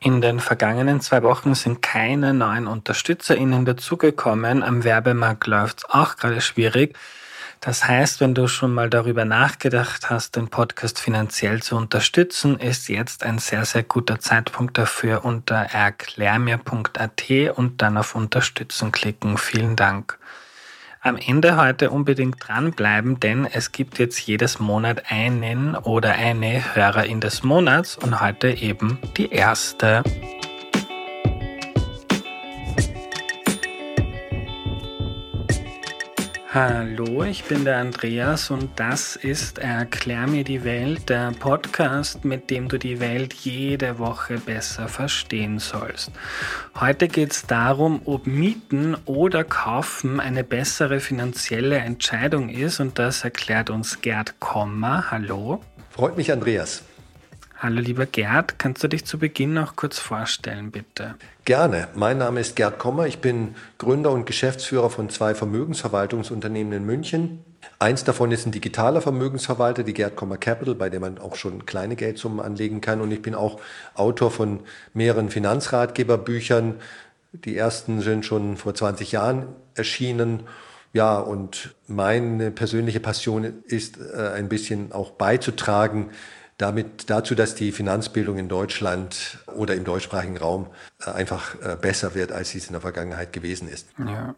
In den vergangenen zwei Wochen sind keine neuen UnterstützerInnen dazugekommen. Am Werbemarkt läuft es auch gerade schwierig. Das heißt, wenn du schon mal darüber nachgedacht hast, den Podcast finanziell zu unterstützen, ist jetzt ein sehr, sehr guter Zeitpunkt dafür unter erklärmir.at und dann auf Unterstützen klicken. Vielen Dank. Am Ende heute unbedingt dranbleiben, denn es gibt jetzt jedes Monat einen oder eine Hörerin des Monats und heute eben die erste. Hallo, ich bin der Andreas und das ist Erklär mir die Welt, der Podcast, mit dem du die Welt jede Woche besser verstehen sollst. Heute geht es darum, ob Mieten oder Kaufen eine bessere finanzielle Entscheidung ist und das erklärt uns Gerd Kommer. Hallo. Freut mich, Andreas. Hallo lieber Gerd, kannst du dich zu Beginn noch kurz vorstellen, bitte? Gerne. Mein Name ist Gerd Kommer. Ich bin Gründer und Geschäftsführer von zwei Vermögensverwaltungsunternehmen in München. Eins davon ist ein digitaler Vermögensverwalter, die Gerd Kommer Capital, bei dem man auch schon kleine Geldsummen anlegen kann. Und ich bin auch Autor von mehreren Finanzratgeberbüchern. Die ersten sind schon vor 20 Jahren erschienen. Ja, und meine persönliche Passion ist äh, ein bisschen auch beizutragen, damit dazu, dass die Finanzbildung in Deutschland oder im deutschsprachigen Raum äh, einfach äh, besser wird, als sie es in der Vergangenheit gewesen ist. Ja.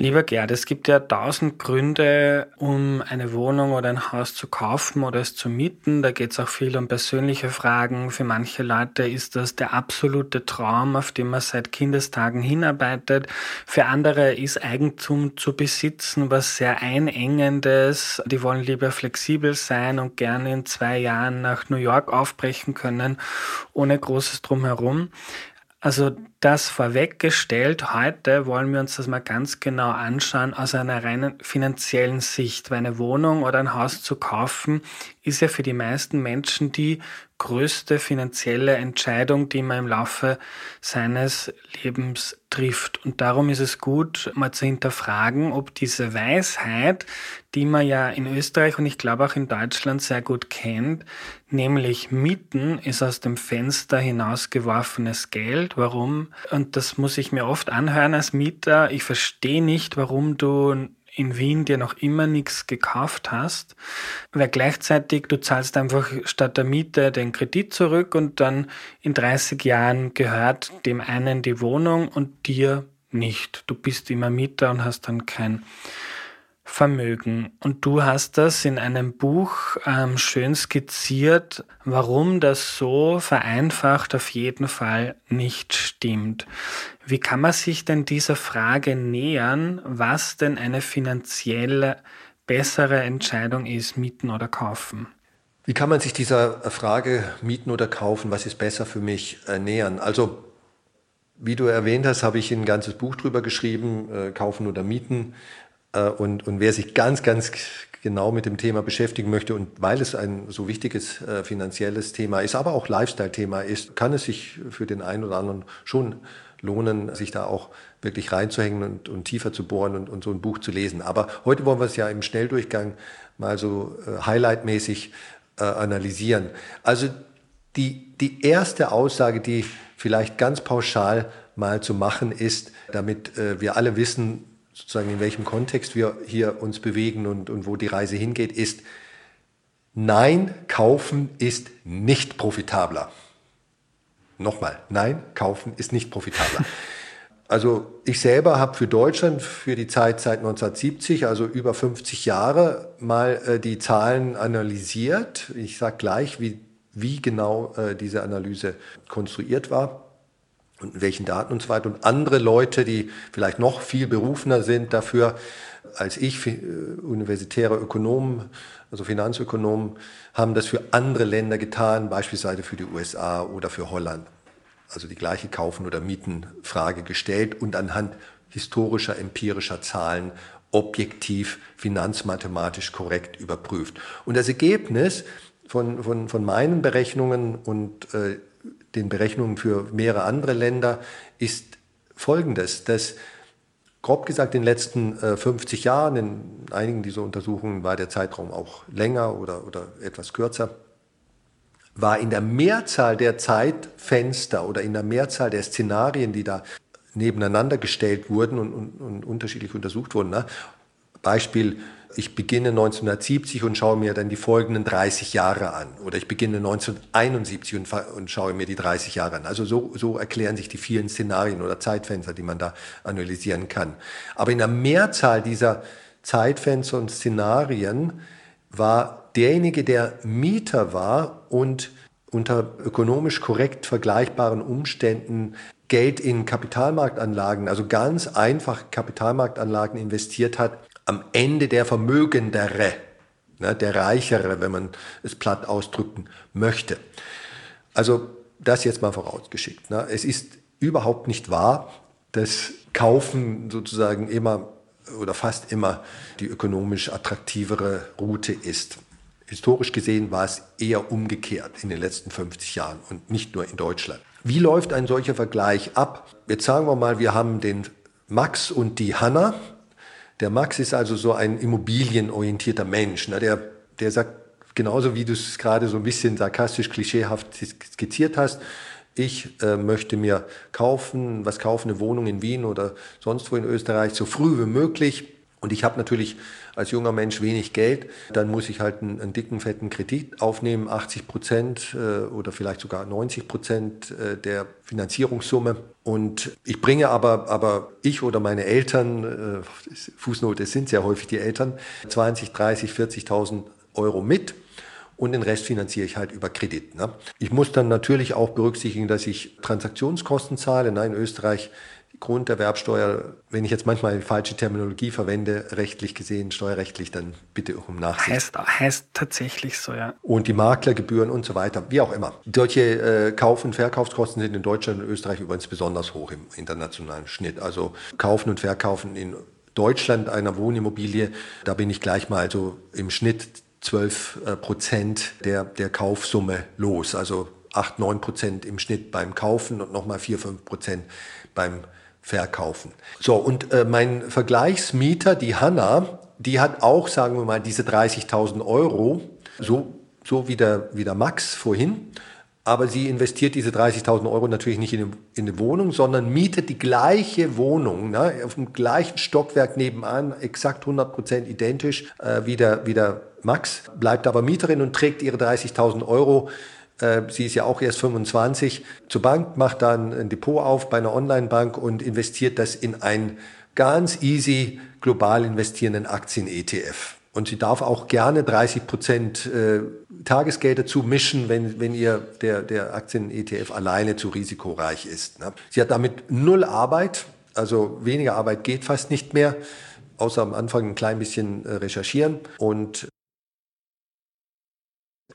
Lieber Gerd, es gibt ja tausend Gründe, um eine Wohnung oder ein Haus zu kaufen oder es zu mieten. Da geht es auch viel um persönliche Fragen. Für manche Leute ist das der absolute Traum, auf den man seit Kindestagen hinarbeitet. Für andere ist Eigentum zu besitzen was sehr einengendes. Die wollen lieber flexibel sein und gerne in zwei Jahren nach New York aufbrechen können, ohne großes Drumherum. Also das vorweggestellt, heute wollen wir uns das mal ganz genau anschauen aus einer reinen finanziellen Sicht. Weil eine Wohnung oder ein Haus zu kaufen, ist ja für die meisten Menschen die größte finanzielle Entscheidung, die man im Laufe seines Lebens trifft. Und darum ist es gut, mal zu hinterfragen, ob diese Weisheit, die man ja in Österreich und ich glaube auch in Deutschland sehr gut kennt, nämlich Mieten ist aus dem Fenster hinausgeworfenes Geld. Warum? Und das muss ich mir oft anhören als Mieter. Ich verstehe nicht, warum du in Wien dir noch immer nichts gekauft hast, weil gleichzeitig du zahlst einfach statt der Miete den Kredit zurück und dann in 30 Jahren gehört dem einen die Wohnung und dir nicht. Du bist immer Mieter und hast dann kein Vermögen. Und du hast das in einem Buch ähm, schön skizziert, warum das so vereinfacht auf jeden Fall nicht stimmt. Wie kann man sich denn dieser Frage nähern, was denn eine finanzielle bessere Entscheidung ist, mieten oder kaufen? Wie kann man sich dieser Frage mieten oder kaufen, was ist besser für mich, äh, nähern? Also, wie du erwähnt hast, habe ich ein ganzes Buch drüber geschrieben, äh, kaufen oder mieten. Äh, und, und wer sich ganz, ganz genau mit dem Thema beschäftigen möchte und weil es ein so wichtiges äh, finanzielles Thema ist, aber auch Lifestyle-Thema ist, kann es sich für den einen oder anderen schon lohnen, sich da auch wirklich reinzuhängen und, und tiefer zu bohren und, und so ein Buch zu lesen. Aber heute wollen wir es ja im Schnelldurchgang mal so äh, highlightmäßig äh, analysieren. Also die, die erste Aussage, die vielleicht ganz pauschal mal zu machen ist, damit äh, wir alle wissen, sozusagen in welchem Kontext wir hier uns bewegen und, und wo die Reise hingeht, ist, nein, kaufen ist nicht profitabler. Nochmal, nein, kaufen ist nicht profitabler. Also ich selber habe für Deutschland für die Zeit seit 1970, also über 50 Jahre, mal äh, die Zahlen analysiert. Ich sage gleich, wie, wie genau äh, diese Analyse konstruiert war und welchen Daten und so weiter. Und andere Leute, die vielleicht noch viel berufener sind dafür als ich, äh, universitäre Ökonomen, also Finanzökonomen, haben das für andere Länder getan, beispielsweise für die USA oder für Holland. Also die gleiche Kaufen- oder Mietenfrage gestellt und anhand historischer, empirischer Zahlen objektiv, finanzmathematisch korrekt überprüft. Und das Ergebnis von, von, von meinen Berechnungen und äh, den Berechnungen für mehrere andere Länder ist folgendes, dass grob gesagt in den letzten äh, 50 Jahren, in einigen dieser Untersuchungen war der Zeitraum auch länger oder, oder etwas kürzer, war in der Mehrzahl der Zeitfenster oder in der Mehrzahl der Szenarien, die da nebeneinander gestellt wurden und, und, und unterschiedlich untersucht wurden. Ne? Beispiel, ich beginne 1970 und schaue mir dann die folgenden 30 Jahre an. Oder ich beginne 1971 und, und schaue mir die 30 Jahre an. Also so, so erklären sich die vielen Szenarien oder Zeitfenster, die man da analysieren kann. Aber in der Mehrzahl dieser Zeitfenster und Szenarien war derjenige, der Mieter war und unter ökonomisch korrekt vergleichbaren Umständen Geld in Kapitalmarktanlagen, also ganz einfach Kapitalmarktanlagen investiert hat, am Ende der Vermögendere, ne, der Reichere, wenn man es platt ausdrücken möchte. Also das jetzt mal vorausgeschickt. Ne. Es ist überhaupt nicht wahr, dass Kaufen sozusagen immer oder fast immer die ökonomisch attraktivere Route ist. Historisch gesehen war es eher umgekehrt in den letzten 50 Jahren und nicht nur in Deutschland. Wie läuft ein solcher Vergleich ab? Jetzt sagen wir mal, wir haben den Max und die Hanna. Der Max ist also so ein immobilienorientierter Mensch. Ne? Der, der sagt, genauso wie du es gerade so ein bisschen sarkastisch, klischeehaft skizziert hast, ich äh, möchte mir kaufen, was kaufen, eine Wohnung in Wien oder sonst wo in Österreich, so früh wie möglich. Und ich habe natürlich als junger Mensch wenig Geld, dann muss ich halt einen, einen dicken, fetten Kredit aufnehmen, 80 Prozent äh, oder vielleicht sogar 90 Prozent äh, der Finanzierungssumme. Und ich bringe aber, aber ich oder meine Eltern, äh, Fußnote, es sind sehr häufig die Eltern, 20, 30, 40.000 Euro mit und den Rest finanziere ich halt über Kredit. Ne? Ich muss dann natürlich auch berücksichtigen, dass ich Transaktionskosten zahle. Nein, in Österreich Grunderwerbsteuer, wenn ich jetzt manchmal die falsche Terminologie verwende, rechtlich gesehen, steuerrechtlich, dann bitte auch um Nachsicht. Heißt, heißt tatsächlich so, ja. Und die Maklergebühren und so weiter, wie auch immer. Solche äh, Kauf- und Verkaufskosten sind in Deutschland und Österreich übrigens besonders hoch im internationalen Schnitt. Also Kaufen und Verkaufen in Deutschland einer Wohnimmobilie, da bin ich gleich mal also im Schnitt 12 äh, Prozent der, der Kaufsumme los. Also 8, 9 Prozent im Schnitt beim Kaufen und nochmal 4, 5 Prozent beim Verkaufen. So, und äh, mein Vergleichsmieter, die Hanna, die hat auch, sagen wir mal, diese 30.000 Euro, so, so wie, der, wie der Max vorhin. Aber sie investiert diese 30.000 Euro natürlich nicht in eine, in eine, Wohnung, sondern mietet die gleiche Wohnung ne, auf dem gleichen Stockwerk nebenan, exakt 100% identisch äh, wie, der, wie der Max, bleibt aber Mieterin und trägt ihre 30.000 Euro sie ist ja auch erst 25, zur Bank, macht dann ein Depot auf bei einer Online-Bank und investiert das in einen ganz easy global investierenden Aktien-ETF. Und sie darf auch gerne 30 Prozent äh, Tagesgeld dazu mischen, wenn, wenn ihr der, der Aktien-ETF alleine zu risikoreich ist. Ne? Sie hat damit null Arbeit, also weniger Arbeit geht fast nicht mehr, außer am Anfang ein klein bisschen äh, recherchieren. Und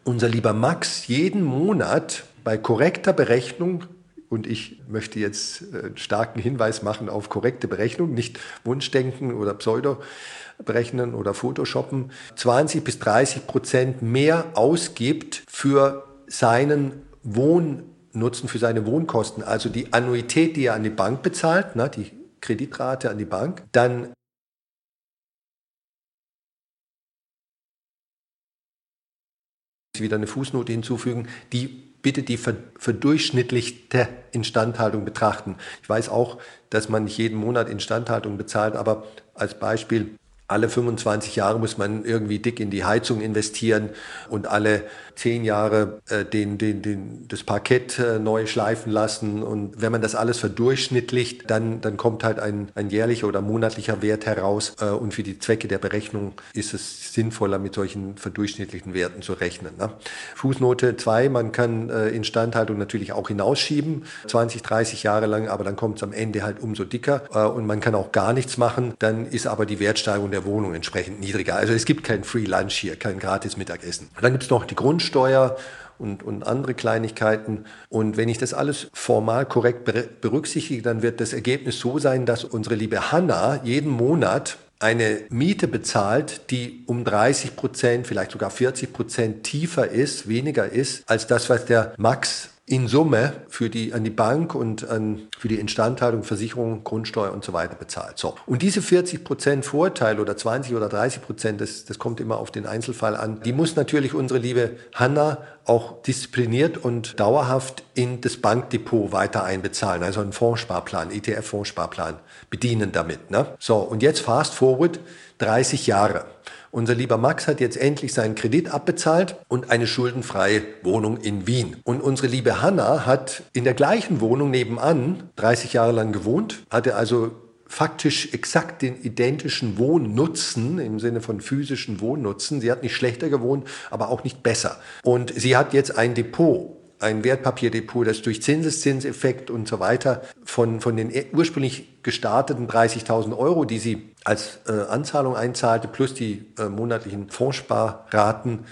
unser lieber Max jeden Monat bei korrekter Berechnung und ich möchte jetzt äh, einen starken Hinweis machen auf korrekte Berechnung, nicht Wunschdenken oder Pseudo berechnen oder Photoshoppen, 20 bis 30 Prozent mehr ausgibt für seinen Wohnnutzen, für seine Wohnkosten, also die Annuität, die er an die Bank bezahlt, ne, die Kreditrate an die Bank, dann wieder eine Fußnote hinzufügen, die bitte die verdurchschnittlichte Instandhaltung betrachten. Ich weiß auch, dass man nicht jeden Monat Instandhaltung bezahlt, aber als Beispiel alle 25 Jahre muss man irgendwie dick in die Heizung investieren und alle zehn Jahre äh, den, den, den, das Parkett äh, neu schleifen lassen. Und wenn man das alles verdurchschnittlicht, dann, dann kommt halt ein, ein jährlicher oder monatlicher Wert heraus. Äh, und für die Zwecke der Berechnung ist es sinnvoller, mit solchen verdurchschnittlichen Werten zu rechnen. Ne? Fußnote 2, man kann äh, Instandhaltung natürlich auch hinausschieben, 20, 30 Jahre lang, aber dann kommt es am Ende halt umso dicker. Äh, und man kann auch gar nichts machen, dann ist aber die Wertsteigerung der Wohnung entsprechend niedriger. Also es gibt kein Free Lunch hier, kein gratis Mittagessen. Dann gibt es noch die Grundsteuer und, und andere Kleinigkeiten. Und wenn ich das alles formal korrekt berücksichtige, dann wird das Ergebnis so sein, dass unsere liebe Hanna jeden Monat eine Miete bezahlt, die um 30 Prozent, vielleicht sogar 40 Prozent tiefer ist, weniger ist, als das, was der Max in Summe für die, an die Bank und an, für die Instandhaltung, Versicherung, Grundsteuer und so weiter bezahlt. So. Und diese 40 Prozent Vorteil oder 20 oder 30 Prozent, das, das kommt immer auf den Einzelfall an, die muss natürlich unsere liebe Hanna auch diszipliniert und dauerhaft in das Bankdepot weiter einbezahlen, also einen Fondssparplan, ETF-Fondssparplan bedienen damit. Ne? So, und jetzt fast forward 30 Jahre. Unser lieber Max hat jetzt endlich seinen Kredit abbezahlt und eine schuldenfreie Wohnung in Wien. Und unsere liebe Hanna hat in der gleichen Wohnung nebenan 30 Jahre lang gewohnt, hatte also faktisch exakt den identischen Wohnnutzen im Sinne von physischen Wohnnutzen. Sie hat nicht schlechter gewohnt, aber auch nicht besser. Und sie hat jetzt ein Depot ein Wertpapierdepot, das durch Zinseszinseffekt und so weiter von, von den ursprünglich gestarteten 30.000 Euro, die sie als äh, Anzahlung einzahlte, plus die äh, monatlichen Fondssparraten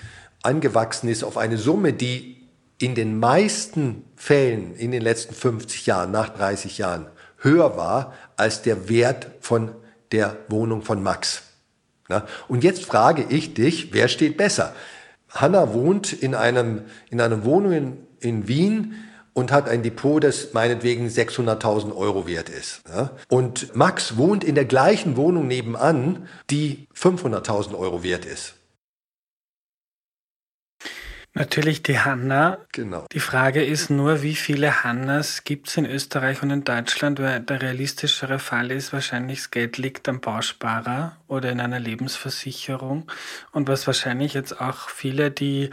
angewachsen ist auf eine Summe, die in den meisten Fällen in den letzten 50 Jahren, nach 30 Jahren, höher war als der Wert von der Wohnung von Max. Na? Und jetzt frage ich dich, wer steht besser? Hanna wohnt in, einem, in einer Wohnung in in Wien und hat ein Depot, das meinetwegen 600.000 Euro wert ist. Ja? Und Max wohnt in der gleichen Wohnung nebenan, die 500.000 Euro wert ist. Natürlich die Hanna. Genau. Die Frage ist nur, wie viele Hannas gibt es in Österreich und in Deutschland, weil der realistischere Fall ist wahrscheinlich, das Geld liegt am Bausparer oder in einer Lebensversicherung. Und was wahrscheinlich jetzt auch viele, die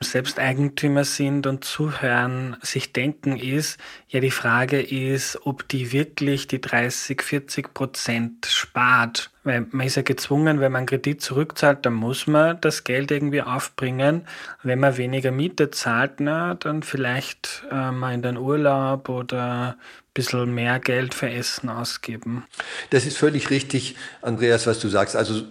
selbst Eigentümer sind und zuhören, sich denken ist, ja, die Frage ist, ob die wirklich die 30, 40 Prozent spart weil man ist ja gezwungen, wenn man einen Kredit zurückzahlt, dann muss man das Geld irgendwie aufbringen. Wenn man weniger Miete zahlt, na, dann vielleicht äh, mal in den Urlaub oder bisschen mehr Geld für Essen ausgeben. Das ist völlig richtig, Andreas, was du sagst. Also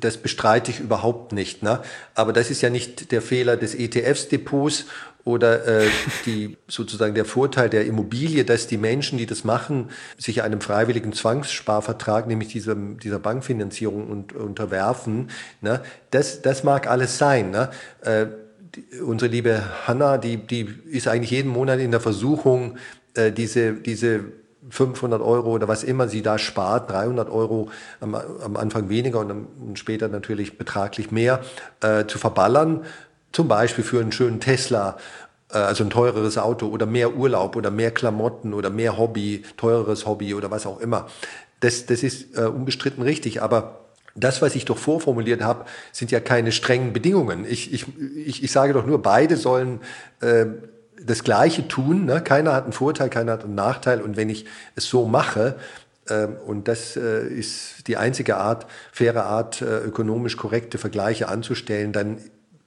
das bestreite ich überhaupt nicht. Ne? Aber das ist ja nicht der Fehler des ETFs-Depots oder äh, die, sozusagen der Vorteil der Immobilie, dass die Menschen, die das machen, sich einem freiwilligen Zwangssparvertrag, nämlich dieser, dieser Bankfinanzierung und, unterwerfen. Ne? Das, das mag alles sein. Ne? Äh, die, unsere liebe Hanna, die, die ist eigentlich jeden Monat in der Versuchung, äh, diese, diese 500 Euro oder was immer sie da spart, 300 Euro am, am Anfang weniger und, und, später natürlich betraglich mehr, äh, zu verballern zum Beispiel für einen schönen Tesla, äh, also ein teureres Auto oder mehr Urlaub oder mehr Klamotten oder mehr Hobby, teureres Hobby oder was auch immer. Das, das ist äh, unbestritten richtig, aber das, was ich doch vorformuliert habe, sind ja keine strengen Bedingungen. Ich, ich, ich, ich sage doch nur, beide sollen äh, das Gleiche tun. Ne? Keiner hat einen Vorteil, keiner hat einen Nachteil. Und wenn ich es so mache, äh, und das äh, ist die einzige Art, faire Art, äh, ökonomisch korrekte Vergleiche anzustellen, dann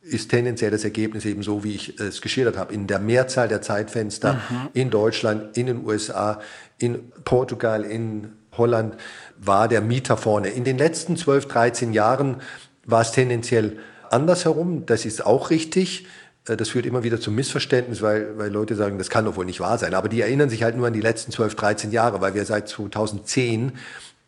ist tendenziell das Ergebnis eben so, wie ich es geschildert habe. In der Mehrzahl der Zeitfenster mhm. in Deutschland, in den USA, in Portugal, in Holland war der Mieter vorne. In den letzten 12, 13 Jahren war es tendenziell andersherum. Das ist auch richtig. Äh, das führt immer wieder zum Missverständnis, weil, weil Leute sagen, das kann doch wohl nicht wahr sein. Aber die erinnern sich halt nur an die letzten 12, 13 Jahre, weil wir seit 2010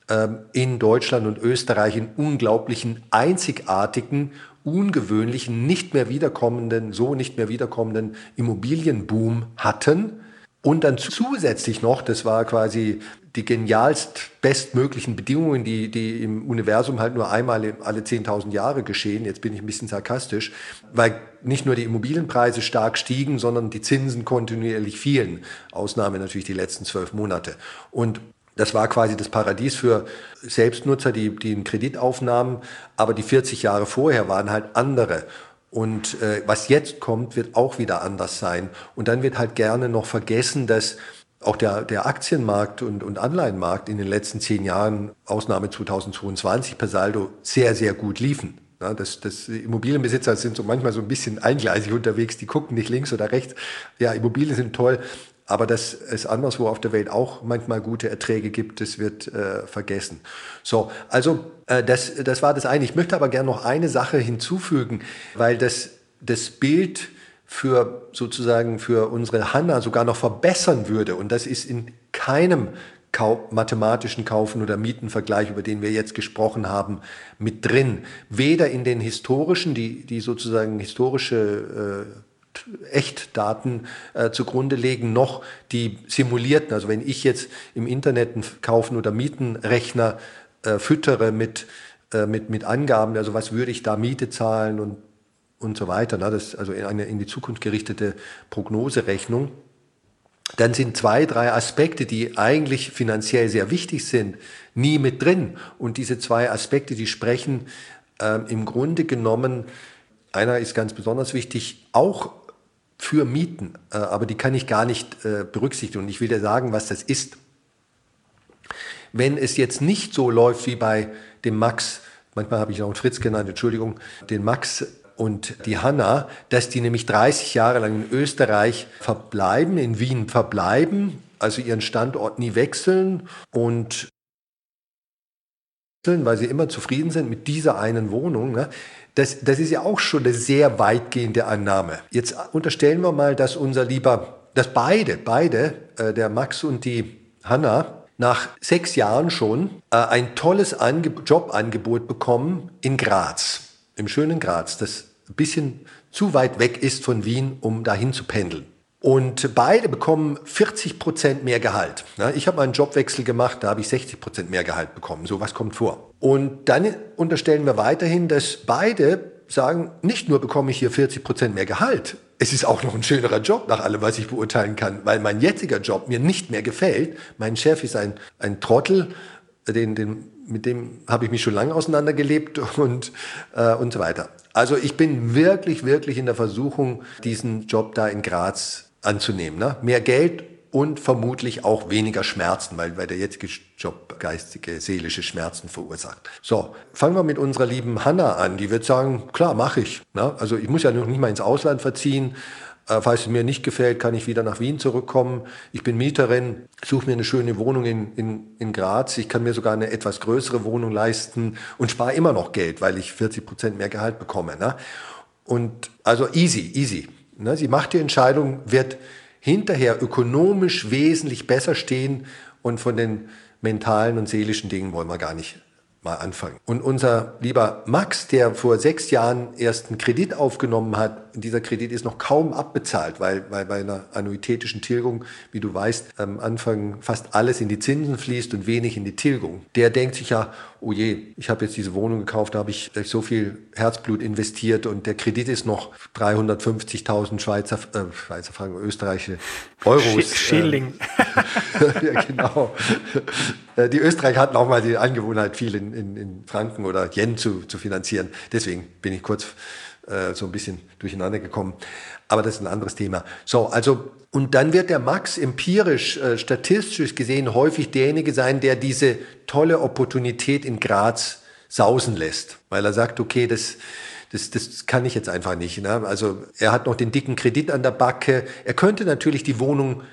ähm, in Deutschland und Österreich in unglaublichen, einzigartigen ungewöhnlichen, nicht mehr wiederkommenden, so nicht mehr wiederkommenden Immobilienboom hatten. Und dann zusätzlich noch, das war quasi die genialst bestmöglichen Bedingungen, die, die im Universum halt nur einmal alle 10.000 Jahre geschehen. Jetzt bin ich ein bisschen sarkastisch, weil nicht nur die Immobilienpreise stark stiegen, sondern die Zinsen kontinuierlich fielen. Ausnahme natürlich die letzten zwölf Monate. Und das war quasi das Paradies für Selbstnutzer, die, die einen Kredit aufnahmen. Aber die 40 Jahre vorher waren halt andere. Und äh, was jetzt kommt, wird auch wieder anders sein. Und dann wird halt gerne noch vergessen, dass auch der, der Aktienmarkt und, und Anleihenmarkt in den letzten zehn Jahren, Ausnahme 2022 per Saldo, sehr, sehr gut liefen. Ja, das, das Immobilienbesitzer sind so manchmal so ein bisschen eingleisig unterwegs, die gucken nicht links oder rechts. Ja, Immobilien sind toll, aber dass es anderswo auf der Welt auch manchmal gute Erträge gibt, das wird äh, vergessen. So, also äh, das, das war das eine. Ich möchte aber gerne noch eine Sache hinzufügen, weil das, das Bild für sozusagen für unsere Hanna sogar noch verbessern würde. Und das ist in keinem Kau mathematischen Kaufen oder Mietenvergleich, über den wir jetzt gesprochen haben, mit drin. Weder in den historischen, die, die sozusagen historische äh, Echtdaten äh, zugrunde legen, noch die simulierten. Also wenn ich jetzt im Internet einen Kaufen- oder Mietenrechner äh, füttere mit, äh, mit, mit Angaben, also was würde ich da Miete zahlen und, und so weiter, ne? das, also eine in die Zukunft gerichtete Prognoserechnung, dann sind zwei, drei Aspekte, die eigentlich finanziell sehr wichtig sind, nie mit drin. Und diese zwei Aspekte, die sprechen äh, im Grunde genommen, einer ist ganz besonders wichtig, auch für Mieten, äh, aber die kann ich gar nicht äh, berücksichtigen. Und ich will dir sagen, was das ist. Wenn es jetzt nicht so läuft wie bei dem Max, manchmal habe ich auch einen Fritz genannt, Entschuldigung, den Max und die Hanna, dass die nämlich 30 Jahre lang in Österreich verbleiben, in Wien verbleiben, also ihren Standort nie wechseln und weil sie immer zufrieden sind mit dieser einen Wohnung. Ne? Das, das ist ja auch schon eine sehr weitgehende Annahme. Jetzt unterstellen wir mal, dass unser lieber, dass beide, beide, äh, der Max und die Hanna, nach sechs Jahren schon äh, ein tolles Ange Jobangebot bekommen in Graz, im schönen Graz, das ein bisschen zu weit weg ist von Wien, um dahin zu pendeln. Und beide bekommen 40 Prozent mehr Gehalt. Ich habe einen Jobwechsel gemacht, da habe ich 60 Prozent mehr Gehalt bekommen. So was kommt vor. Und dann unterstellen wir weiterhin, dass beide sagen, nicht nur bekomme ich hier 40 Prozent mehr Gehalt, es ist auch noch ein schönerer Job nach allem, was ich beurteilen kann, weil mein jetziger Job mir nicht mehr gefällt. Mein Chef ist ein, ein Trottel, den, den, mit dem habe ich mich schon lange auseinandergelebt und, äh, und so weiter. Also ich bin wirklich, wirklich in der Versuchung, diesen Job da in Graz anzunehmen. Ne? Mehr Geld und vermutlich auch weniger Schmerzen, weil, weil der jetzige Job geistige, seelische Schmerzen verursacht. So, fangen wir mit unserer lieben Hanna an. Die wird sagen, klar, mache ich. Ne? Also ich muss ja noch nicht mal ins Ausland verziehen. Äh, falls es mir nicht gefällt, kann ich wieder nach Wien zurückkommen. Ich bin Mieterin, suche mir eine schöne Wohnung in, in, in Graz. Ich kann mir sogar eine etwas größere Wohnung leisten und spare immer noch Geld, weil ich 40 Prozent mehr Gehalt bekomme. Ne? Und also easy, easy. Ne? Sie macht die Entscheidung, wird hinterher ökonomisch wesentlich besser stehen und von den mentalen und seelischen Dingen wollen wir gar nicht mal anfangen. Und unser lieber Max, der vor sechs Jahren erst einen Kredit aufgenommen hat, dieser Kredit ist noch kaum abbezahlt, weil, weil bei einer annuitätischen Tilgung, wie du weißt, am Anfang fast alles in die Zinsen fließt und wenig in die Tilgung. Der denkt sich ja, oh je, ich habe jetzt diese Wohnung gekauft, da habe ich so viel Herzblut investiert und der Kredit ist noch 350.000 Schweizer, äh, Schweizer Franken, österreichische Euros. Schilling. Äh, ja, genau. Äh, die Österreicher hatten auch mal die Angewohnheit, viel in, in, in Franken oder Yen zu, zu finanzieren. Deswegen bin ich kurz äh, so ein bisschen durcheinander gekommen. Aber das ist ein anderes Thema. So, also, und dann wird der Max empirisch, äh, statistisch gesehen häufig derjenige sein, der diese tolle Opportunität in Graz sausen lässt. Weil er sagt, okay, das, das, das kann ich jetzt einfach nicht. Ne? Also er hat noch den dicken Kredit an der Backe. Er könnte natürlich die Wohnung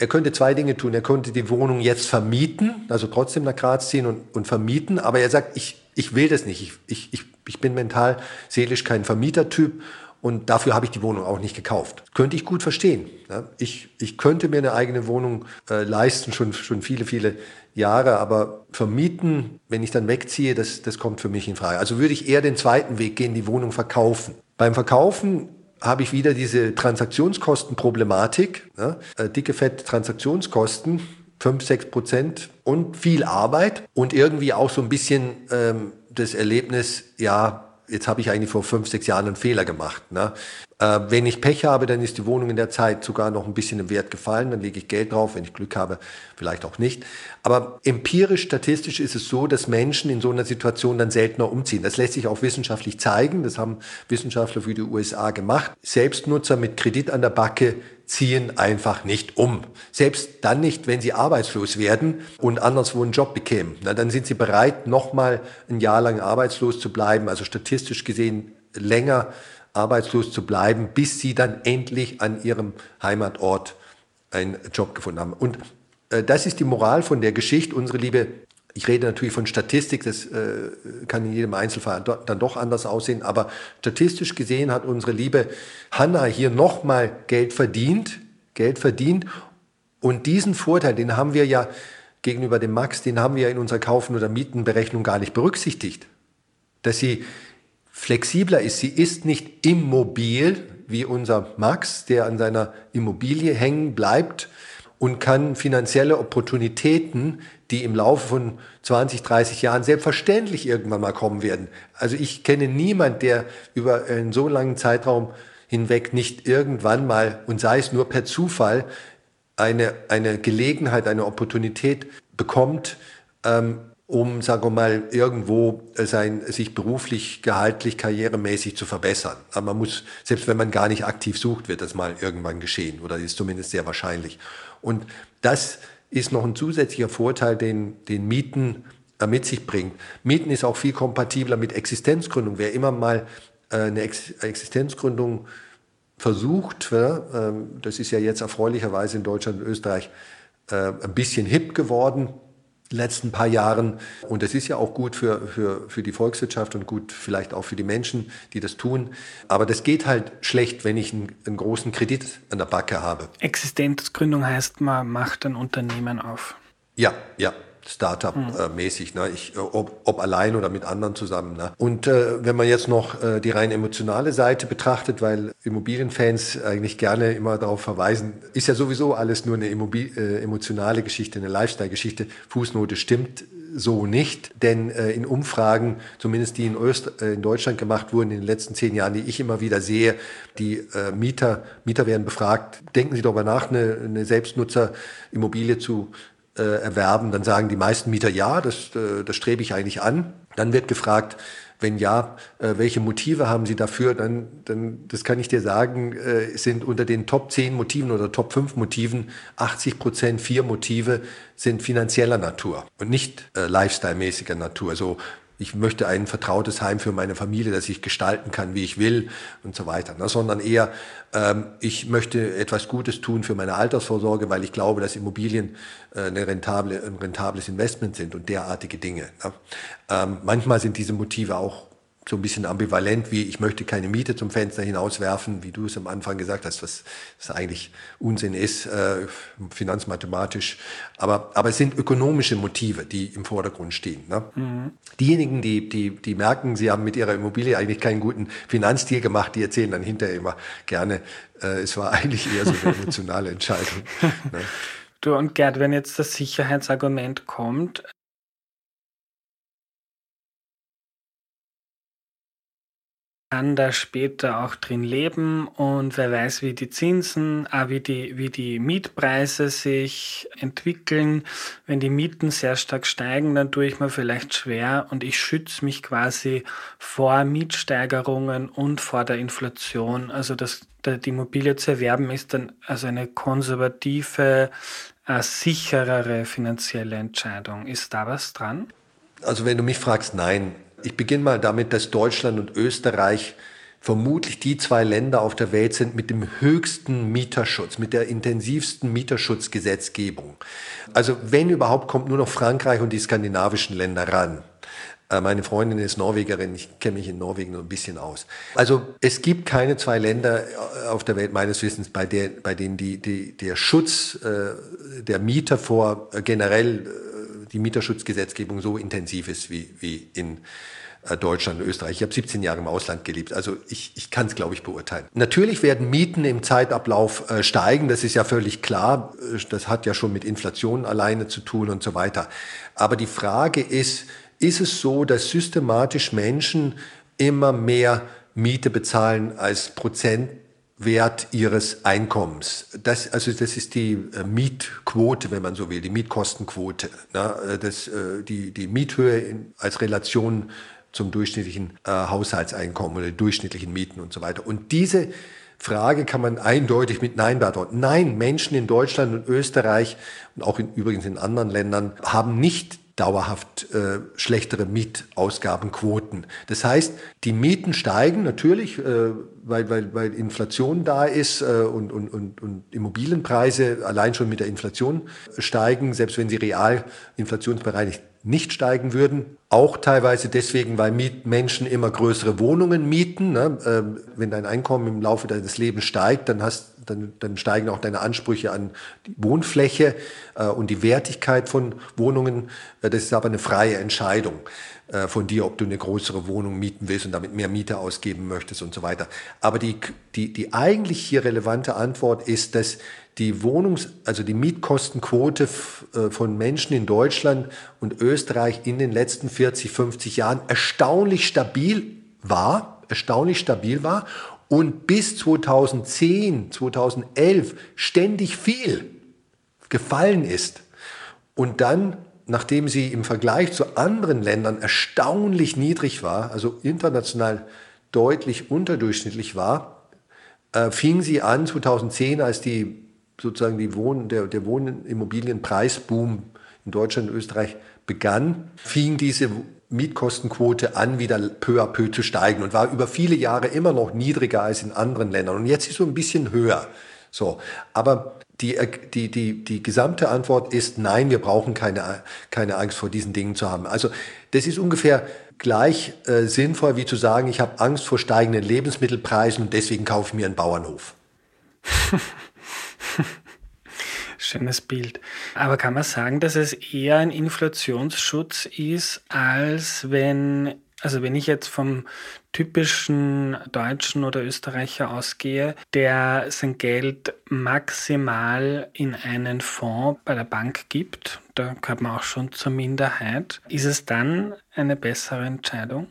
er könnte zwei Dinge tun. Er könnte die Wohnung jetzt vermieten, also trotzdem nach Graz ziehen und, und vermieten, aber er sagt, ich, ich will das nicht. Ich, ich, ich, bin mental, seelisch kein Vermietertyp und dafür habe ich die Wohnung auch nicht gekauft. Könnte ich gut verstehen. Ja? Ich, ich könnte mir eine eigene Wohnung äh, leisten, schon, schon viele, viele Jahre, aber vermieten, wenn ich dann wegziehe, das, das kommt für mich in Frage. Also würde ich eher den zweiten Weg gehen, die Wohnung verkaufen. Beim Verkaufen habe ich wieder diese Transaktionskostenproblematik, ne? äh, dicke Fett Transaktionskosten, 5, 6 Prozent und viel Arbeit und irgendwie auch so ein bisschen ähm, das Erlebnis, ja, jetzt habe ich eigentlich vor fünf, sechs Jahren einen Fehler gemacht. Ne? Äh, wenn ich Pech habe, dann ist die Wohnung in der Zeit sogar noch ein bisschen im Wert gefallen, dann lege ich Geld drauf, wenn ich Glück habe, vielleicht auch nicht. Aber empirisch, statistisch ist es so, dass Menschen in so einer Situation dann seltener umziehen. Das lässt sich auch wissenschaftlich zeigen, das haben Wissenschaftler für die USA gemacht. Selbstnutzer mit Kredit an der Backe ziehen einfach nicht um. Selbst dann nicht, wenn sie arbeitslos werden und anderswo einen Job bekämen. Na, dann sind sie bereit, nochmal ein Jahr lang arbeitslos zu bleiben, also statistisch gesehen länger arbeitslos zu bleiben, bis sie dann endlich an ihrem Heimatort einen Job gefunden haben. Und äh, das ist die Moral von der Geschichte. Unsere liebe, ich rede natürlich von Statistik, das äh, kann in jedem Einzelfall do, dann doch anders aussehen, aber statistisch gesehen hat unsere liebe Hanna hier nochmal Geld verdient, Geld verdient. Und diesen Vorteil, den haben wir ja gegenüber dem Max, den haben wir in unserer Kaufen- oder Mietenberechnung gar nicht berücksichtigt. Dass sie flexibler ist. Sie ist nicht immobil, wie unser Max, der an seiner Immobilie hängen bleibt und kann finanzielle Opportunitäten, die im Laufe von 20, 30 Jahren selbstverständlich irgendwann mal kommen werden. Also ich kenne niemand, der über einen so langen Zeitraum hinweg nicht irgendwann mal, und sei es nur per Zufall, eine, eine Gelegenheit, eine Opportunität bekommt, ähm, um, sagen wir mal, irgendwo sein, sich beruflich, gehaltlich, karrieremäßig zu verbessern. Aber man muss, selbst wenn man gar nicht aktiv sucht, wird das mal irgendwann geschehen oder ist zumindest sehr wahrscheinlich. Und das ist noch ein zusätzlicher Vorteil, den, den Mieten äh, mit sich bringt. Mieten ist auch viel kompatibler mit Existenzgründung. Wer immer mal äh, eine Existenzgründung versucht, ähm, das ist ja jetzt erfreulicherweise in Deutschland und Österreich äh, ein bisschen hip geworden, letzten paar Jahren. Und das ist ja auch gut für, für, für die Volkswirtschaft und gut vielleicht auch für die Menschen, die das tun. Aber das geht halt schlecht, wenn ich einen, einen großen Kredit an der Backe habe. Existenzgründung heißt, man macht ein Unternehmen auf. Ja, ja. Startup-mäßig, ne? Ich, ob, ob allein oder mit anderen zusammen. Ne? Und äh, wenn man jetzt noch äh, die rein emotionale Seite betrachtet, weil Immobilienfans eigentlich gerne immer darauf verweisen, ist ja sowieso alles nur eine Immobil äh, emotionale Geschichte, eine Lifestyle-Geschichte. Fußnote stimmt so nicht, denn äh, in Umfragen, zumindest die in, Öst, äh, in Deutschland gemacht wurden in den letzten zehn Jahren, die ich immer wieder sehe, die äh, Mieter, Mieter werden befragt, denken Sie darüber nach, eine, eine Selbstnutzerimmobilie zu äh, erwerben, dann sagen die meisten Mieter ja, das, äh, das strebe ich eigentlich an. Dann wird gefragt, wenn ja, äh, welche Motive haben Sie dafür? Dann, dann das kann ich dir sagen, äh, sind unter den Top 10 Motiven oder Top 5 Motiven 80 Prozent, vier Motive sind finanzieller Natur und nicht äh, lifestyle-mäßiger Natur. So ich möchte ein vertrautes Heim für meine Familie, das ich gestalten kann, wie ich will und so weiter, ne? sondern eher, ähm, ich möchte etwas Gutes tun für meine Altersvorsorge, weil ich glaube, dass Immobilien äh, eine rentable, ein rentables Investment sind und derartige Dinge. Ne? Ähm, manchmal sind diese Motive auch so ein bisschen ambivalent, wie ich möchte keine Miete zum Fenster hinauswerfen, wie du es am Anfang gesagt hast, was, was eigentlich Unsinn ist, äh, finanzmathematisch. Aber, aber es sind ökonomische Motive, die im Vordergrund stehen. Ne? Mhm. Diejenigen, die, die, die merken, sie haben mit ihrer Immobilie eigentlich keinen guten Finanzdeal gemacht, die erzählen dann hinterher immer gerne, äh, es war eigentlich eher so eine emotionale Entscheidung. Ne? Du und Gerd, wenn jetzt das Sicherheitsargument kommt, kann da später auch drin leben und wer weiß, wie die Zinsen, wie die, wie die Mietpreise sich entwickeln. Wenn die Mieten sehr stark steigen, dann tue ich mir vielleicht schwer und ich schütze mich quasi vor Mietsteigerungen und vor der Inflation. Also das, die Immobilie zu erwerben ist dann also eine konservative, äh, sicherere finanzielle Entscheidung. Ist da was dran? Also wenn du mich fragst, nein. Ich beginne mal damit, dass Deutschland und Österreich vermutlich die zwei Länder auf der Welt sind mit dem höchsten Mieterschutz, mit der intensivsten Mieterschutzgesetzgebung. Also wenn überhaupt, kommt nur noch Frankreich und die skandinavischen Länder ran. Äh, meine Freundin ist Norwegerin, ich kenne mich in Norwegen nur ein bisschen aus. Also es gibt keine zwei Länder äh, auf der Welt meines Wissens, bei, der, bei denen die, die, der Schutz äh, der Mieter vor äh, generell die Mieterschutzgesetzgebung so intensiv ist wie, wie in äh, Deutschland und Österreich. Ich habe 17 Jahre im Ausland gelebt, also ich, ich kann es, glaube ich, beurteilen. Natürlich werden Mieten im Zeitablauf äh, steigen, das ist ja völlig klar. Äh, das hat ja schon mit Inflation alleine zu tun und so weiter. Aber die Frage ist, ist es so, dass systematisch Menschen immer mehr Miete bezahlen als Prozent Wert ihres Einkommens. Das, also das ist die äh, Mietquote, wenn man so will, die Mietkostenquote. Ne? Äh, das, äh, die, die Miethöhe in, als Relation zum durchschnittlichen äh, Haushaltseinkommen oder durchschnittlichen Mieten und so weiter. Und diese Frage kann man eindeutig mit Nein beantworten. Nein, Menschen in Deutschland und Österreich und auch in, übrigens in anderen Ländern haben nicht dauerhaft äh, schlechtere Mietausgabenquoten. Das heißt, die Mieten steigen natürlich, äh, weil, weil, weil Inflation da ist äh, und, und, und, und Immobilienpreise allein schon mit der Inflation steigen, selbst wenn sie real inflationsbereinigt nicht steigen würden. Auch teilweise deswegen, weil Menschen immer größere Wohnungen mieten. Ne? Ähm, wenn dein Einkommen im Laufe deines Lebens steigt, dann hast dann, dann steigen auch deine Ansprüche an die Wohnfläche äh, und die Wertigkeit von Wohnungen. Äh, das ist aber eine freie Entscheidung äh, von dir, ob du eine größere Wohnung mieten willst und damit mehr Miete ausgeben möchtest und so weiter. Aber die, die, die eigentlich hier relevante Antwort ist, dass die Wohnungs-, also die Mietkostenquote äh, von Menschen in Deutschland und Österreich in den letzten 40, 50 Jahren erstaunlich stabil war, erstaunlich stabil war und bis 2010, 2011 ständig viel gefallen ist. Und dann, nachdem sie im Vergleich zu anderen Ländern erstaunlich niedrig war, also international deutlich unterdurchschnittlich war, äh, fing sie an 2010, als die sozusagen die Wohn der, der Wohnimmobilienpreisboom in Deutschland und Österreich begann, fing diese Mietkostenquote an, wieder peu à peu zu steigen und war über viele Jahre immer noch niedriger als in anderen Ländern. Und jetzt ist so ein bisschen höher. So. Aber die, die, die, die gesamte Antwort ist nein, wir brauchen keine, keine Angst vor diesen Dingen zu haben. Also, das ist ungefähr gleich äh, sinnvoll wie zu sagen, ich habe Angst vor steigenden Lebensmittelpreisen und deswegen kaufe ich mir einen Bauernhof. Schönes Bild. Aber kann man sagen, dass es eher ein Inflationsschutz ist, als wenn, also wenn ich jetzt vom typischen Deutschen oder Österreicher ausgehe, der sein Geld maximal in einen Fonds bei der Bank gibt, da gehört man auch schon zur Minderheit, ist es dann eine bessere Entscheidung?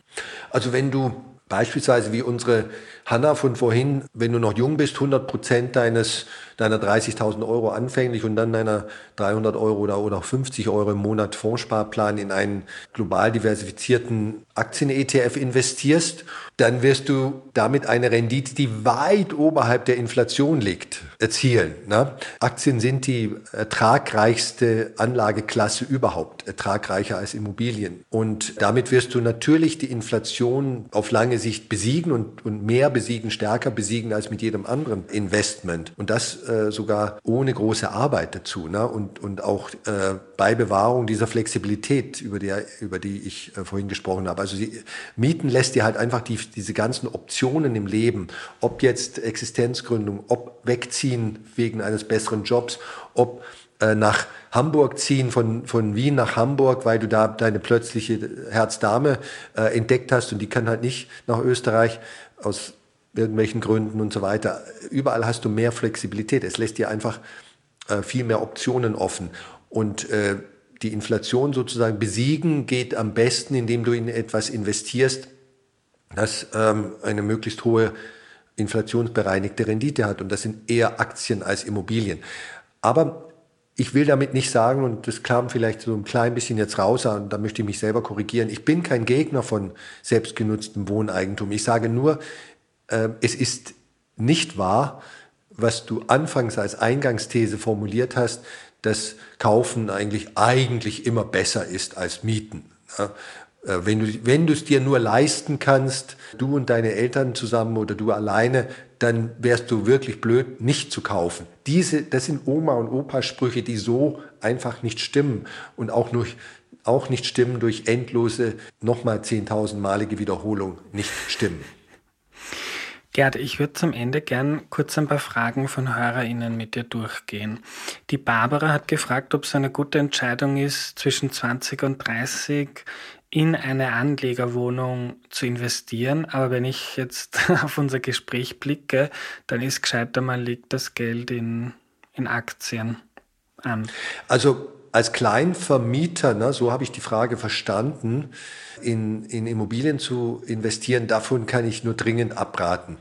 Also wenn du beispielsweise wie unsere Hanna von vorhin, wenn du noch jung bist, 100 Prozent deines deiner 30.000 Euro anfänglich und dann deiner 300 Euro oder, oder 50 Euro im Monat Fondssparplan in einen global diversifizierten Aktien-ETF investierst, dann wirst du damit eine Rendite, die weit oberhalb der Inflation liegt, erzielen. Ne? Aktien sind die ertragreichste Anlageklasse überhaupt, ertragreicher als Immobilien. Und damit wirst du natürlich die Inflation auf lange Sicht besiegen und, und mehr besiegen, stärker besiegen als mit jedem anderen Investment. Und das äh, sogar ohne große Arbeit dazu. Ne? Und, und auch äh, bei Bewahrung dieser Flexibilität, über die, über die ich äh, vorhin gesprochen habe. Also sie, Mieten lässt dir halt einfach die, diese ganzen Optionen im Leben, ob jetzt Existenzgründung, ob wegziehen wegen eines besseren Jobs, ob äh, nach Hamburg ziehen, von, von Wien nach Hamburg, weil du da deine plötzliche Herzdame äh, entdeckt hast und die kann halt nicht nach Österreich aus irgendwelchen Gründen und so weiter. Überall hast du mehr Flexibilität. Es lässt dir einfach äh, viel mehr Optionen offen. Und äh, die Inflation sozusagen besiegen geht am besten, indem du in etwas investierst, das ähm, eine möglichst hohe inflationsbereinigte Rendite hat. Und das sind eher Aktien als Immobilien. Aber ich will damit nicht sagen, und das kam vielleicht so ein klein bisschen jetzt raus, und da möchte ich mich selber korrigieren, ich bin kein Gegner von selbstgenutztem Wohneigentum. Ich sage nur, äh, es ist nicht wahr, was du anfangs als Eingangsthese formuliert hast, dass Kaufen eigentlich eigentlich immer besser ist als Mieten. Ja? Äh, wenn du, wenn du es dir nur leisten kannst, du und deine Eltern zusammen oder du alleine, dann wärst du wirklich blöd, nicht zu kaufen. Diese, das sind Oma und Opa Sprüche, die so einfach nicht stimmen und auch durch, auch nicht stimmen durch endlose, nochmal zehntausendmalige Wiederholung nicht stimmen. Gerd, ich würde zum Ende gern kurz ein paar Fragen von HörerInnen mit dir durchgehen. Die Barbara hat gefragt, ob es eine gute Entscheidung ist, zwischen 20 und 30 in eine Anlegerwohnung zu investieren. Aber wenn ich jetzt auf unser Gespräch blicke, dann ist gescheiter, man legt das Geld in, in Aktien an. Also als Kleinvermieter, ne, so habe ich die Frage verstanden, in, in Immobilien zu investieren, davon kann ich nur dringend abraten.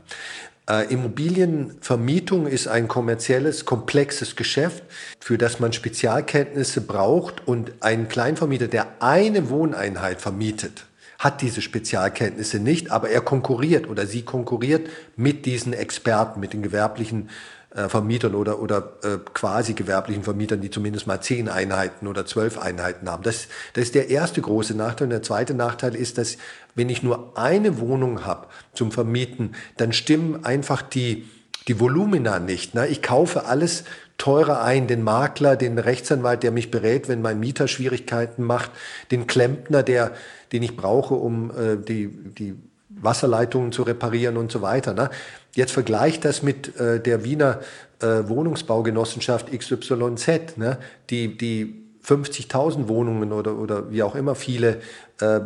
Äh, Immobilienvermietung ist ein kommerzielles, komplexes Geschäft, für das man Spezialkenntnisse braucht und ein Kleinvermieter, der eine Wohneinheit vermietet, hat diese Spezialkenntnisse nicht, aber er konkurriert oder sie konkurriert mit diesen Experten, mit den gewerblichen äh, Vermietern oder, oder äh, quasi gewerblichen Vermietern, die zumindest mal zehn Einheiten oder zwölf Einheiten haben. Das, das ist der erste große Nachteil. Und der zweite Nachteil ist, dass wenn ich nur eine Wohnung habe zum Vermieten, dann stimmen einfach die, die Volumina nicht. Ne? Ich kaufe alles teurer ein, den Makler, den Rechtsanwalt, der mich berät, wenn mein Mieter Schwierigkeiten macht, den Klempner, der, den ich brauche, um äh, die, die Wasserleitungen zu reparieren und so weiter. Ne? Jetzt vergleicht das mit äh, der Wiener äh, Wohnungsbaugenossenschaft XYZ, ne? die, die 50.000 Wohnungen oder, oder wie auch immer viele äh,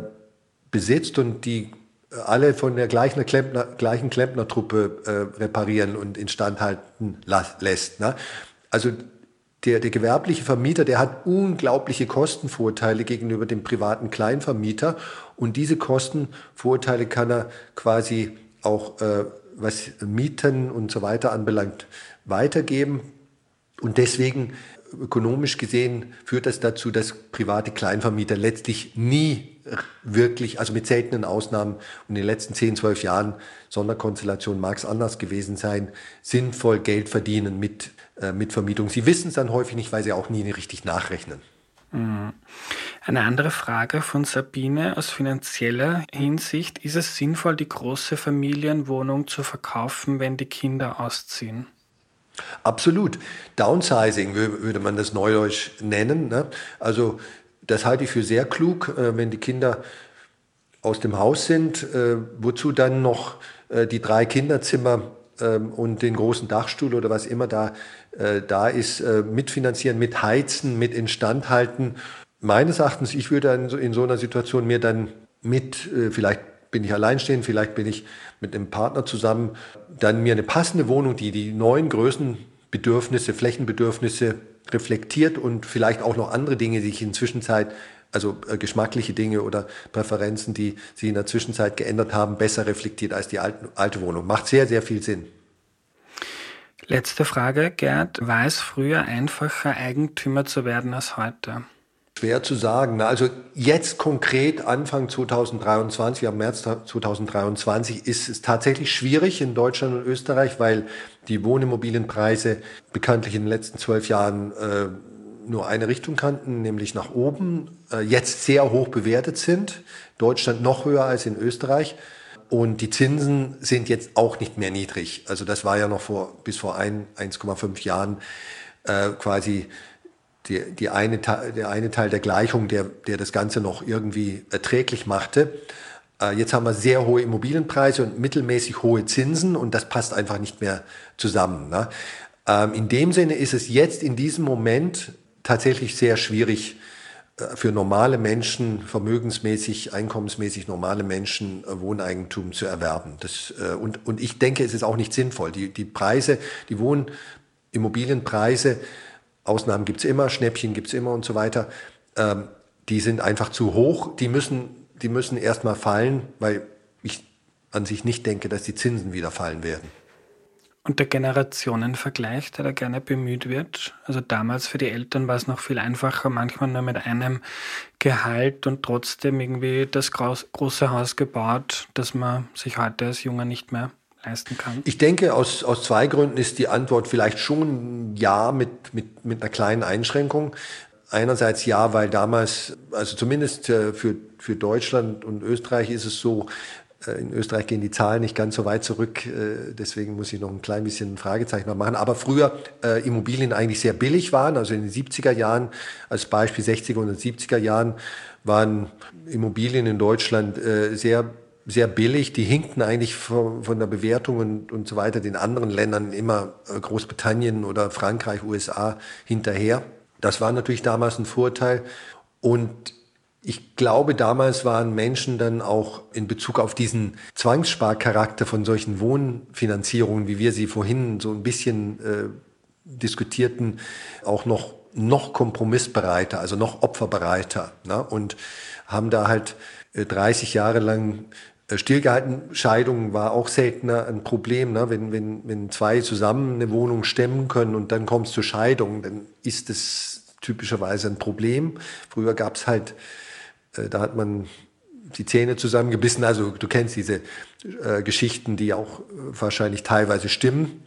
besitzt und die alle von der gleichen, Klempner, gleichen Klempnertruppe äh, reparieren und instand halten lässt. Ne? Also der, der gewerbliche Vermieter, der hat unglaubliche Kostenvorteile gegenüber dem privaten Kleinvermieter und diese Kostenvorteile kann er quasi auch, äh, was Mieten und so weiter anbelangt, weitergeben. Und deswegen ökonomisch gesehen führt das dazu, dass private Kleinvermieter letztlich nie wirklich, also mit seltenen Ausnahmen und in den letzten 10, 12 Jahren, Sonderkonstellation mag es anders gewesen sein, sinnvoll Geld verdienen mit, äh, mit Vermietung. Sie wissen es dann häufig nicht, weil sie auch nie richtig nachrechnen. Mhm. Eine andere Frage von Sabine aus finanzieller Hinsicht. Ist es sinnvoll, die große Familienwohnung zu verkaufen, wenn die Kinder ausziehen? Absolut. Downsizing würde man das neudeutsch nennen. Ne? Also das halte ich für sehr klug, äh, wenn die Kinder aus dem Haus sind. Äh, wozu dann noch äh, die drei Kinderzimmer ähm, und den großen Dachstuhl oder was immer da, da ist, mitfinanzieren, mit heizen, mit instandhalten. Meines Erachtens, ich würde in so einer Situation mir dann mit, vielleicht bin ich alleinstehend, vielleicht bin ich mit einem Partner zusammen, dann mir eine passende Wohnung, die die neuen Größenbedürfnisse, Flächenbedürfnisse reflektiert und vielleicht auch noch andere Dinge, die ich in der Zwischenzeit, also äh, geschmackliche Dinge oder Präferenzen, die sich in der Zwischenzeit geändert haben, besser reflektiert als die alte, alte Wohnung. Macht sehr, sehr viel Sinn. Letzte Frage, Gerd. War es früher einfacher, Eigentümer zu werden als heute? Schwer zu sagen. Also jetzt konkret Anfang 2023, am März 2023, ist es tatsächlich schwierig in Deutschland und Österreich, weil die Wohnimmobilienpreise bekanntlich in den letzten zwölf Jahren äh, nur eine Richtung kannten, nämlich nach oben, äh, jetzt sehr hoch bewertet sind. Deutschland noch höher als in Österreich. Und die Zinsen sind jetzt auch nicht mehr niedrig. Also das war ja noch vor, bis vor 1,5 Jahren äh, quasi die, die eine, der eine Teil der Gleichung, der, der das Ganze noch irgendwie erträglich machte. Äh, jetzt haben wir sehr hohe Immobilienpreise und mittelmäßig hohe Zinsen und das passt einfach nicht mehr zusammen. Ne? Ähm, in dem Sinne ist es jetzt in diesem Moment tatsächlich sehr schwierig äh, für normale Menschen, vermögensmäßig, einkommensmäßig normale Menschen äh, Wohneigentum zu erwerben. Das, und, und ich denke, es ist auch nicht sinnvoll. Die, die Preise, die Wohnimmobilienpreise Ausnahmen gibt's immer, Schnäppchen gibt's immer und so weiter. Ähm, die sind einfach zu hoch. Die müssen, die müssen erstmal fallen, weil ich an sich nicht denke, dass die Zinsen wieder fallen werden. Und der Generationenvergleich, der da gerne bemüht wird. Also damals für die Eltern war es noch viel einfacher, manchmal nur mit einem Gehalt und trotzdem irgendwie das große Haus gebaut, das man sich heute als Junger nicht mehr leisten kann? Ich denke, aus, aus zwei Gründen ist die Antwort vielleicht schon ja mit, mit, mit einer kleinen Einschränkung. Einerseits ja, weil damals, also zumindest äh, für, für Deutschland und Österreich ist es so, äh, in Österreich gehen die Zahlen nicht ganz so weit zurück, äh, deswegen muss ich noch ein klein bisschen ein Fragezeichen machen. Aber früher äh, Immobilien eigentlich sehr billig waren, also in den 70er Jahren, als Beispiel 60er und 70er Jahren, waren Immobilien in Deutschland äh, sehr sehr billig. Die hinkten eigentlich von, von der Bewertung und, und so weiter den anderen Ländern immer Großbritannien oder Frankreich, USA hinterher. Das war natürlich damals ein Vorteil. Und ich glaube, damals waren Menschen dann auch in Bezug auf diesen Zwangssparcharakter von solchen Wohnfinanzierungen, wie wir sie vorhin so ein bisschen äh, diskutierten, auch noch, noch kompromissbereiter, also noch opferbereiter. Ne? Und haben da halt 30 äh, Jahre lang äh, stillgehalten. Scheidung war auch seltener ein Problem. Ne? Wenn, wenn, wenn zwei zusammen eine Wohnung stemmen können und dann kommt es zur Scheidung, dann ist es typischerweise ein Problem. Früher gab es halt, äh, da hat man die Zähne zusammengebissen. Also du kennst diese äh, Geschichten, die auch äh, wahrscheinlich teilweise stimmen.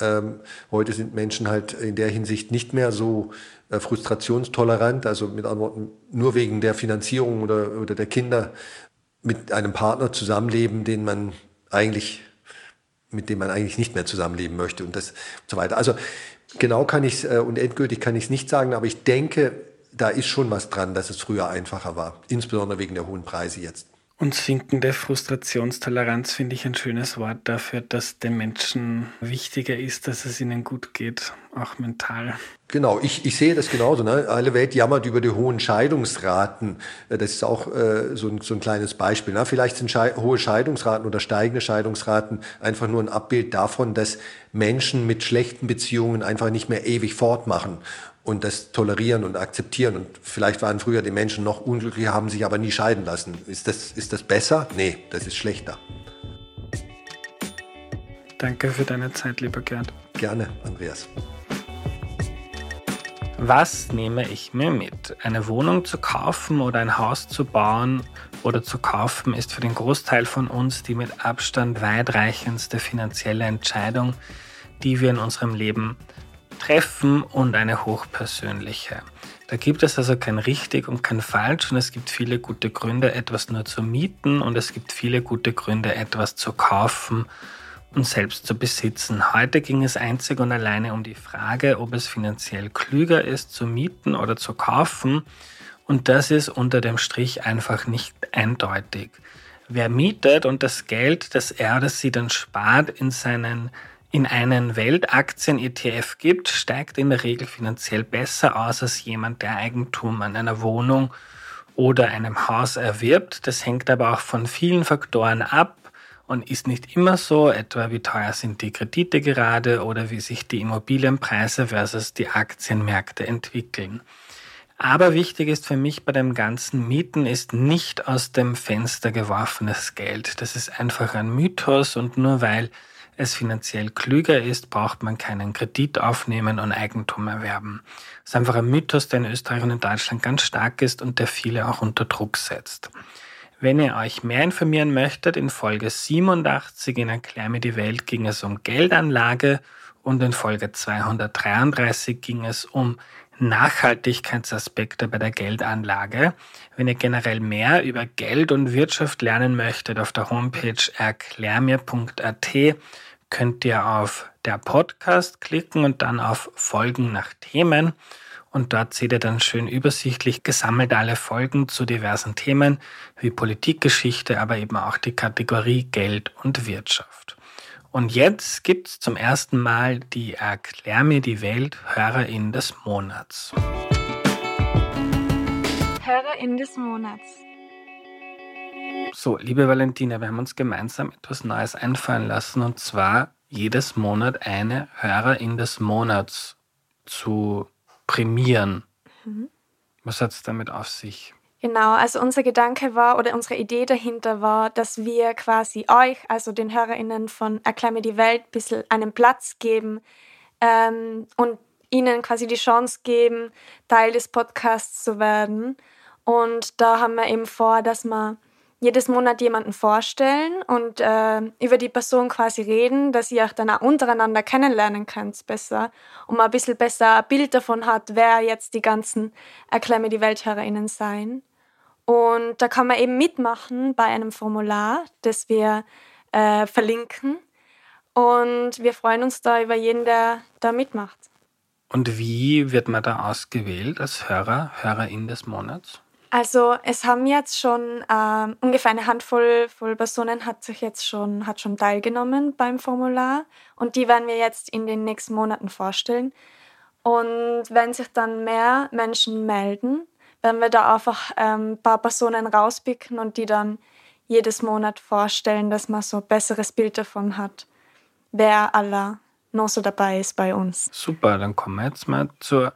Ähm, heute sind Menschen halt in der Hinsicht nicht mehr so äh, frustrationstolerant, also mit anderen Worten, nur wegen der Finanzierung oder, oder der Kinder mit einem Partner zusammenleben, den man eigentlich, mit dem man eigentlich nicht mehr zusammenleben möchte und das und so weiter. Also genau kann ich äh, und endgültig kann ich es nicht sagen, aber ich denke, da ist schon was dran, dass es früher einfacher war, insbesondere wegen der hohen Preise jetzt. Und sinkende Frustrationstoleranz finde ich ein schönes Wort dafür, dass den Menschen wichtiger ist, dass es ihnen gut geht, auch mental. Genau, ich, ich sehe das genauso. Ne? Alle Welt jammert über die hohen Scheidungsraten. Das ist auch äh, so, ein, so ein kleines Beispiel. Ne? Vielleicht sind Schei hohe Scheidungsraten oder steigende Scheidungsraten einfach nur ein Abbild davon, dass Menschen mit schlechten Beziehungen einfach nicht mehr ewig fortmachen und das tolerieren und akzeptieren. Und vielleicht waren früher die Menschen noch unglücklicher, haben sich aber nie scheiden lassen. Ist das, ist das besser? Nee, das ist schlechter. Danke für deine Zeit, lieber Gerd. Gerne, Andreas. Was nehme ich mir mit? Eine Wohnung zu kaufen oder ein Haus zu bauen oder zu kaufen ist für den Großteil von uns die mit Abstand weitreichendste finanzielle Entscheidung, die wir in unserem Leben treffen und eine hochpersönliche. Da gibt es also kein richtig und kein falsch und es gibt viele gute Gründe, etwas nur zu mieten und es gibt viele gute Gründe, etwas zu kaufen und selbst zu besitzen. Heute ging es einzig und alleine um die Frage, ob es finanziell klüger ist, zu mieten oder zu kaufen. Und das ist unter dem Strich einfach nicht eindeutig. Wer mietet und das Geld, das er, das sie dann spart, in seinen in einen Weltaktien-ETF gibt, steigt in der Regel finanziell besser aus als jemand, der Eigentum an einer Wohnung oder einem Haus erwirbt. Das hängt aber auch von vielen Faktoren ab und ist nicht immer so, etwa wie teuer sind die Kredite gerade oder wie sich die Immobilienpreise versus die Aktienmärkte entwickeln. Aber wichtig ist für mich bei dem ganzen Mieten ist nicht aus dem Fenster geworfenes Geld. Das ist einfach ein Mythos und nur weil es finanziell klüger ist, braucht man keinen Kredit aufnehmen und Eigentum erwerben. Das ist einfach ein Mythos, der in Österreich und in Deutschland ganz stark ist und der viele auch unter Druck setzt. Wenn ihr euch mehr informieren möchtet, in Folge 87 in Erklär mir die Welt ging es um Geldanlage und in Folge 233 ging es um Nachhaltigkeitsaspekte bei der Geldanlage. Wenn ihr generell mehr über Geld und Wirtschaft lernen möchtet, auf der Homepage erklärmir.at könnt ihr auf der Podcast klicken und dann auf Folgen nach Themen. Und dort seht ihr dann schön übersichtlich gesammelt alle Folgen zu diversen Themen wie Politikgeschichte, aber eben auch die Kategorie Geld und Wirtschaft. Und jetzt gibt's zum ersten Mal die Erklär mir die Welt Hörerin des Monats. Hörerin des Monats. So, liebe Valentina, wir haben uns gemeinsam etwas Neues einfallen lassen und zwar jedes Monat eine Hörerin des Monats zu prämieren. Mhm. Was hat es damit auf sich? Genau, also unser Gedanke war oder unsere Idee dahinter war, dass wir quasi euch, also den HörerInnen von Erklär mir die Welt, ein bisschen einen Platz geben ähm, und ihnen quasi die Chance geben, Teil des Podcasts zu werden. Und da haben wir eben vor, dass wir jedes Monat jemanden vorstellen und äh, über die Person quasi reden, dass ihr euch dann auch untereinander kennenlernen könnt besser und man ein bisschen besser ein Bild davon hat, wer jetzt die ganzen Erklär mir die WelthörerInnen sein. Und da kann man eben mitmachen bei einem Formular, das wir äh, verlinken. Und wir freuen uns da über jeden, der da mitmacht. Und wie wird man da ausgewählt als Hörer, Hörerin des Monats? Also es haben jetzt schon ähm, ungefähr eine Handvoll voll Personen hat sich jetzt schon, hat schon teilgenommen beim Formular und die werden wir jetzt in den nächsten Monaten vorstellen. Und wenn sich dann mehr Menschen melden, werden wir da einfach ähm, ein paar Personen rauspicken und die dann jedes Monat vorstellen, dass man so ein besseres Bild davon hat, wer aller noch so dabei ist bei uns. Super, dann kommen wir jetzt mal zur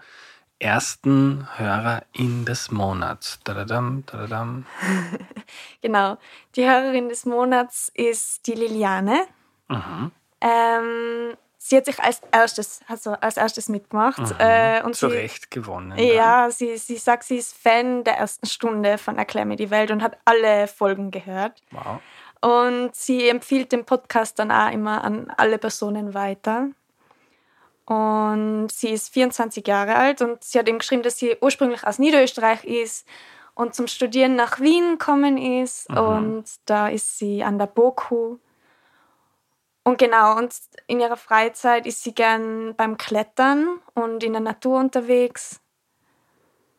ersten Hörerin des Monats. Dadadam, dadadam. genau. Die Hörerin des Monats ist die Liliane. Mhm. Ähm, sie hat sich als erstes, also als erstes mitgemacht. Mhm. Äh, und Zu sie, Recht gewonnen. Ja, sie, sie sagt, sie ist Fan der ersten Stunde von Erklär mir die Welt und hat alle Folgen gehört. Wow. Und sie empfiehlt den Podcast dann auch immer an alle Personen weiter. Und sie ist 24 Jahre alt und sie hat ihm geschrieben, dass sie ursprünglich aus Niederösterreich ist und zum Studieren nach Wien gekommen ist. Mhm. Und da ist sie an der BOKU. Und genau, und in ihrer Freizeit ist sie gern beim Klettern und in der Natur unterwegs.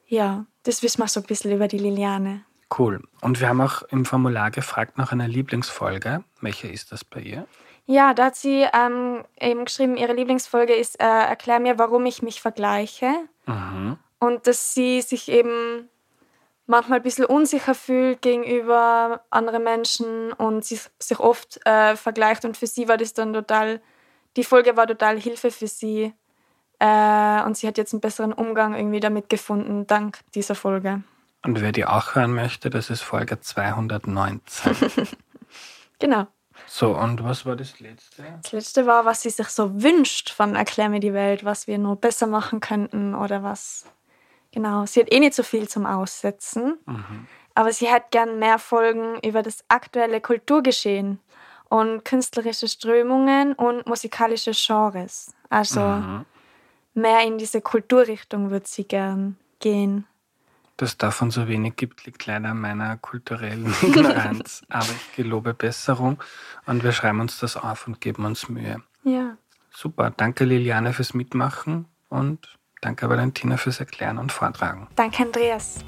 Ja, das wissen wir so ein bisschen über die Liliane. Cool. Und wir haben auch im Formular gefragt nach einer Lieblingsfolge. Welche ist das bei ihr? Ja, da hat sie ähm, eben geschrieben, ihre Lieblingsfolge ist äh, Erklär mir, warum ich mich vergleiche. Mhm. Und dass sie sich eben manchmal ein bisschen unsicher fühlt gegenüber anderen Menschen und sich, sich oft äh, vergleicht. Und für sie war das dann total, die Folge war total Hilfe für sie. Äh, und sie hat jetzt einen besseren Umgang irgendwie damit gefunden, dank dieser Folge. Und wer die auch hören möchte, das ist Folge 219. genau. So, und was war das letzte? Das letzte war, was sie sich so wünscht von Erklär mir die Welt, was wir noch besser machen könnten oder was. Genau, sie hat eh nicht so viel zum Aussetzen, mhm. aber sie hat gern mehr Folgen über das aktuelle Kulturgeschehen und künstlerische Strömungen und musikalische Genres. Also mhm. mehr in diese Kulturrichtung würde sie gern gehen dass davon so wenig gibt, liegt leider an meiner kulturellen Ignoranz. Aber ich gelobe Besserung und wir schreiben uns das auf und geben uns Mühe. Ja. Super. Danke Liliane fürs Mitmachen und danke Valentina fürs Erklären und Vortragen. Danke Andreas.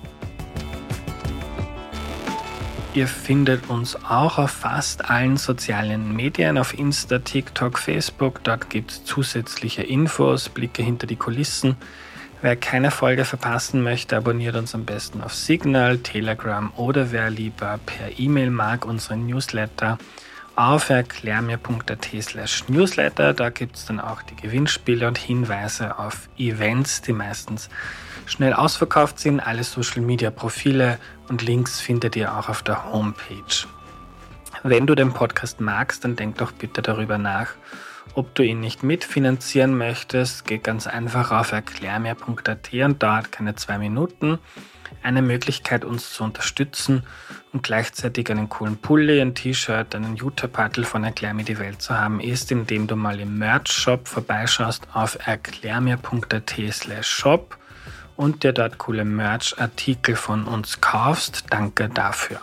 Ihr findet uns auch auf fast allen sozialen Medien, auf Insta, TikTok, Facebook. Dort gibt es zusätzliche Infos, Blicke hinter die Kulissen. Wer keine Folge verpassen möchte, abonniert uns am besten auf Signal, Telegram oder wer lieber per E-Mail mag, unseren Newsletter auf erklärmir.at slash newsletter. Da gibt es dann auch die Gewinnspiele und Hinweise auf Events, die meistens schnell ausverkauft sind. Alle Social Media Profile und Links findet ihr auch auf der Homepage. Wenn du den Podcast magst, dann denk doch bitte darüber nach, ob du ihn nicht mitfinanzieren möchtest, geh ganz einfach auf erklärmehr.at und dauert keine zwei Minuten. Eine Möglichkeit, uns zu unterstützen und gleichzeitig einen coolen Pulli, ein T-Shirt, einen Jutta-Partel von Erklär mir die Welt zu haben, ist, indem du mal im Merch-Shop vorbeischaust auf erklärmir.at slash shop und dir dort coole Merch-Artikel von uns kaufst. Danke dafür.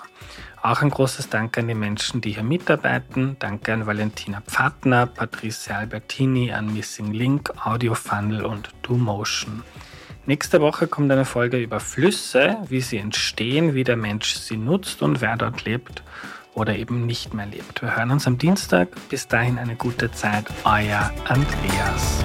Auch ein großes Dank an die Menschen, die hier mitarbeiten. Danke an Valentina Pfadner, Patrice Albertini, an Missing Link, Audio Funnel und Do Motion. Nächste Woche kommt eine Folge über Flüsse, wie sie entstehen, wie der Mensch sie nutzt und wer dort lebt oder eben nicht mehr lebt. Wir hören uns am Dienstag. Bis dahin eine gute Zeit. Euer Andreas.